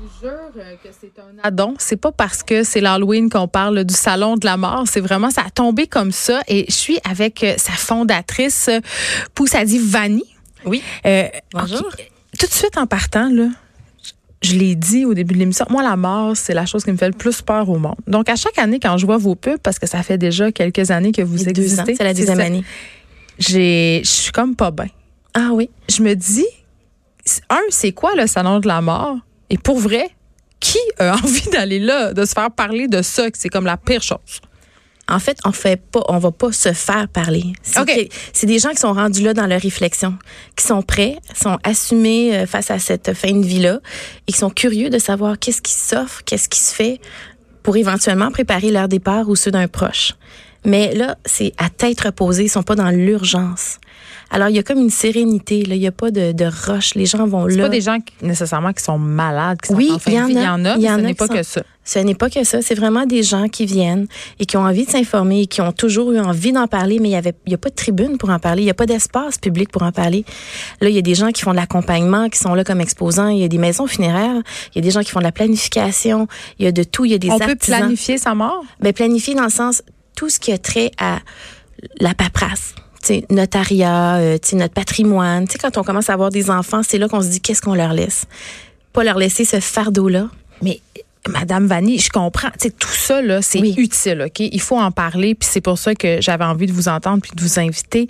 vous jure euh, que c'est un addon. C'est pas parce que c'est l'Halloween qu'on parle du salon de la mort. C'est vraiment, ça a tombé comme ça. Et je suis avec euh, sa fondatrice, euh, Poussadi Vanni. Oui. Euh, Bonjour. Tout de suite en partant, là, je l'ai dit au début de l'émission, moi, la mort, c'est la chose qui me fait le plus peur au monde. Donc, à chaque année, quand je vois vos pubs, parce que ça fait déjà quelques années que vous existez. c'est la deuxième année. j'ai- Je suis comme pas bien. Ah oui. je me dis, un, c'est quoi le salon de la mort? Et pour vrai, qui a envie d'aller là, de se faire parler de ça, que c'est comme la pire chose? En fait, on fait pas, on va pas se faire parler. C'est OK. que- c'est des gens qui sont rendus là dans leur réflexion, qui sont prêts, sont assumés euh, face à cette fin de vie-là et qui sont curieux de savoir qu'est-ce qui s'offre, qu'est-ce qui se fait pour éventuellement préparer leur départ ou ceux d'un proche. Mais là, c'est à tête reposée, ils sont pas dans l'urgence. Alors, il y a comme une sérénité, là. Il y a pas de, de rush. Les gens vont là. pas des gens qui, nécessairement qui sont malades, qui sont Oui, en fin il y de en vie. Il y en a, mais ce n'est pas sont- que ça. Ce n'est pas que ça, c'est vraiment des gens qui viennent et qui ont envie de s'informer et qui ont toujours eu envie d'en parler, mais il y avait, y a pas de tribune pour en parler, il y a pas d'espace public pour en parler. Là, il y a des gens qui font de l'accompagnement, qui sont là comme exposants, il y a des maisons funéraires, il y a des gens qui font de la planification, il y a de tout, il y a des On peut artisans. planifier sa mort? Ben, planifier dans le sens, tout ce qui a trait à la paperasse. Tu sais, notariat, euh, notre patrimoine. Quand on commence à avoir des enfants, c'est là qu'on se dit qu'est-ce qu'on leur laisse? Pas leur laisser ce fardeau-là. Mais Madame Vanni, je comprends. Tout ça, là, c'est Oui. utile, OK? Il faut en parler, puis c'est pour ça que j'avais envie de vous entendre puis de vous inviter.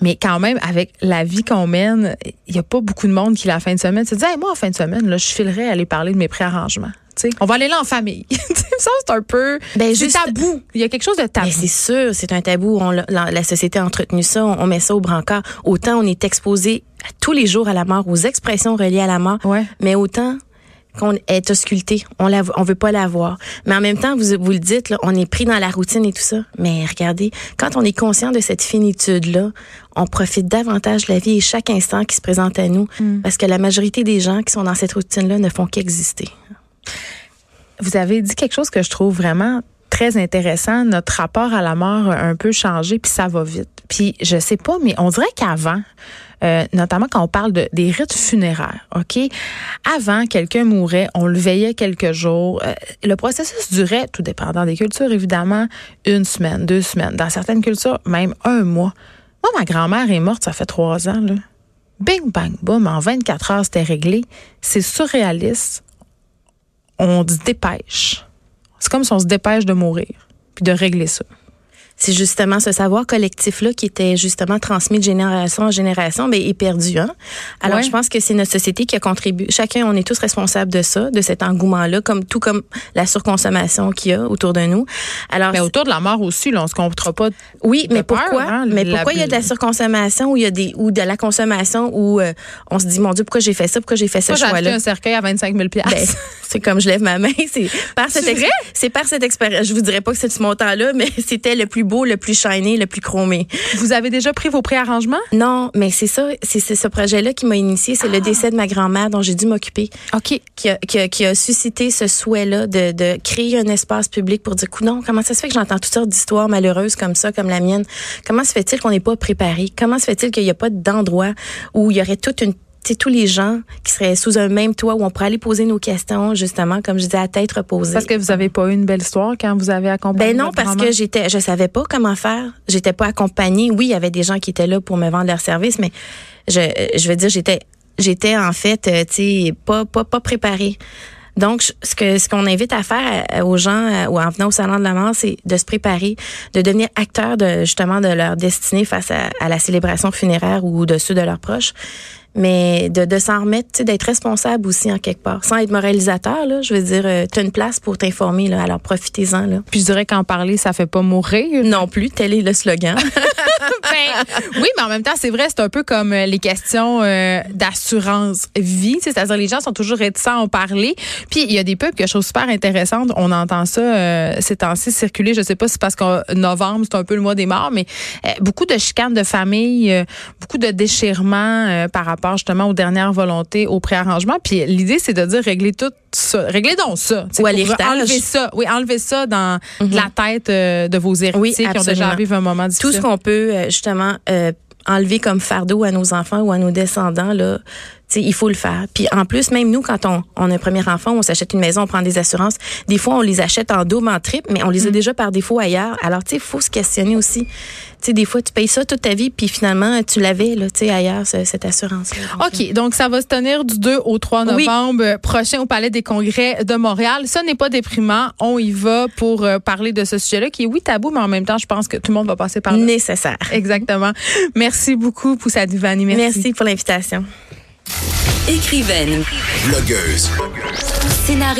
Mais quand même, avec la vie qu'on mène, il n'y a pas beaucoup de monde qui, la fin de semaine, se dit hey, moi, en fin de semaine, là, je filerais aller parler de mes préarrangements. On va aller là en famille. Ça, c'est un peu. Ben, c'est tabou. Il y a quelque chose de tabou. Ben, c'est sûr, c'est un tabou. On, l'a- société a entretenu ça, on, on met ça au brancard. Autant on est exposé tous les jours à la mort, aux expressions reliées à la mort, Ouais. mais autant qu'on est ausculté, on la, on veut pas la voir. Mais en même temps, vous, vous le dites, là, on est pris dans la routine et tout ça. Mais regardez, quand on est conscient de cette finitude-là, on profite davantage de la vie et chaque instant qui se présente à nous, parce que la majorité des gens qui sont dans cette routine-là ne font qu'exister. Vous avez dit quelque chose que je trouve vraiment très intéressant. Notre rapport à la mort a un peu changé, puis ça va vite. Puis je sais pas, mais on dirait qu'avant, euh, notamment quand on parle de, des rites funéraires, OK? Avant, quelqu'un mourait, on le veillait quelques jours. Euh, le processus durait, tout dépendant des cultures, évidemment, une semaine, deux semaines. Dans certaines cultures, même un mois. Moi, ma grand-mère est morte, ça fait trois ans, là. Bing, bang, boum, en 24 heures, c'était réglé. C'est surréaliste on se dépêche. C'est comme si on se dépêche de mourir, puis de régler ça. C'est justement ce savoir collectif-là qui était justement transmis de génération en génération, mais est perdu. Hein? Alors, Ouais. je pense que c'est notre société qui a contribué. Chacun, on est tous responsables de ça, de cet engouement-là, comme tout comme la surconsommation qu'il y a autour de nous. Alors, Mais autour de la mort aussi, là, on se comptera pas. oui, de mais peur, pourquoi? hein, Mais la- pourquoi il y a de la surconsommation ou il y a des ou de la consommation où euh, on se dit mon Dieu pourquoi j'ai fait ça, pourquoi j'ai fait ce choix-là? un cercueil à 25 000 ben, c'est comme je lève ma main, c'est par cette c'est par cette expérience. Je vous dirais pas que c'est ce montant-là, mais c'était le plus beau, le plus shiny, le plus chromé. Vous avez déjà pris vos préarrangements? Non, mais c'est ça, c'est ce projet-là qui m'a initié, c'est le décès de ma grand-mère dont j'ai dû m'occuper, OK. qui a, qui, a, qui a suscité ce souhait-là de, de créer un espace public pour dire, non, comment ça se fait que j'entends toutes sortes d'histoires malheureuses comme ça, comme la mienne? Comment se fait-il qu'on n'est pas préparé? Comment se fait-il qu'il n'y a pas d'endroit où il y aurait toute une tous les gens qui seraient sous un même toit où on pourrait aller poser nos questions, justement, comme je disais, à tête reposée. Parce que vous avez pas eu une belle histoire quand vous avez accompagné Ben non, votre parce que j'étais, je savais pas comment faire. J'étais pas accompagnée. Oui, il y avait des gens qui étaient là pour me vendre leurs services, mais je, je veux dire, j'étais, j'étais en fait, euh, tu sais, pas, pas, pas préparée. Donc, ce que ce qu'on invite à faire euh, aux gens euh, ou en venant au salon de la mort, c'est de se préparer, de devenir acteur de justement de leur destinée face à, à la célébration funéraire ou de ceux de leurs proches mais de, de s'en remettre, tu sais, d'être responsable aussi en quelque part, sans être moralisateur là. Je veux dire, euh, t'as une place pour t'informer là, alors profitez-en là. Puis je dirais qu'en parler, ça fait pas mourir. Non plus, tel est le slogan. Ben, oui, mais en même temps, c'est vrai, c'est un peu comme euh, les questions euh, d'assurance vie. tu C'est-à-dire, les gens sont toujours réticents à en parler. Puis, il y a des pubs que je trouve super intéressantes. On entend ça euh, ces temps-ci circuler. Je sais pas si c'est parce qu'en novembre, c'est un peu le mois des morts, mais euh, beaucoup de chicanes de famille, euh, beaucoup de déchirements euh, par rapport justement aux dernières volontés, au préarrangement. Puis, l'idée, c'est de dire régler tout ça. Réglez donc ça. Ou à. Enlever ça. Oui, enlever ça dans de la tête euh, de vos héritiers qui ont déjà vécu un moment Tout difficile. ce qu'on peut euh, justement euh, enlever comme fardeau à nos enfants ou à nos descendants là, il faut le faire. Puis en plus, même nous, quand on, on a un premier enfant, on s'achète une maison, on prend des assurances. Des fois, on les achète en double, en triple, mais on les a mm. déjà par défaut ailleurs. Alors, tu sais, il faut se questionner aussi. Tu sais, des fois, tu payes ça toute ta vie, puis finalement, tu l'avais, là, tu sais, ailleurs, cette assurance. -là. OK. Donc, ça va se tenir du 2 au 3 novembre prochain au Palais des Congrès de Montréal. Ça n'est pas déprimant. On y va pour euh, parler de ce sujet-là qui est, oui, tabou, mais en même temps, je pense que tout le monde va passer par là. Nécessaire. Exactement. Merci beaucoup, Poussa Divani. Merci. Merci pour l'invitation. Écrivaine. Blogueuse. Scénariste.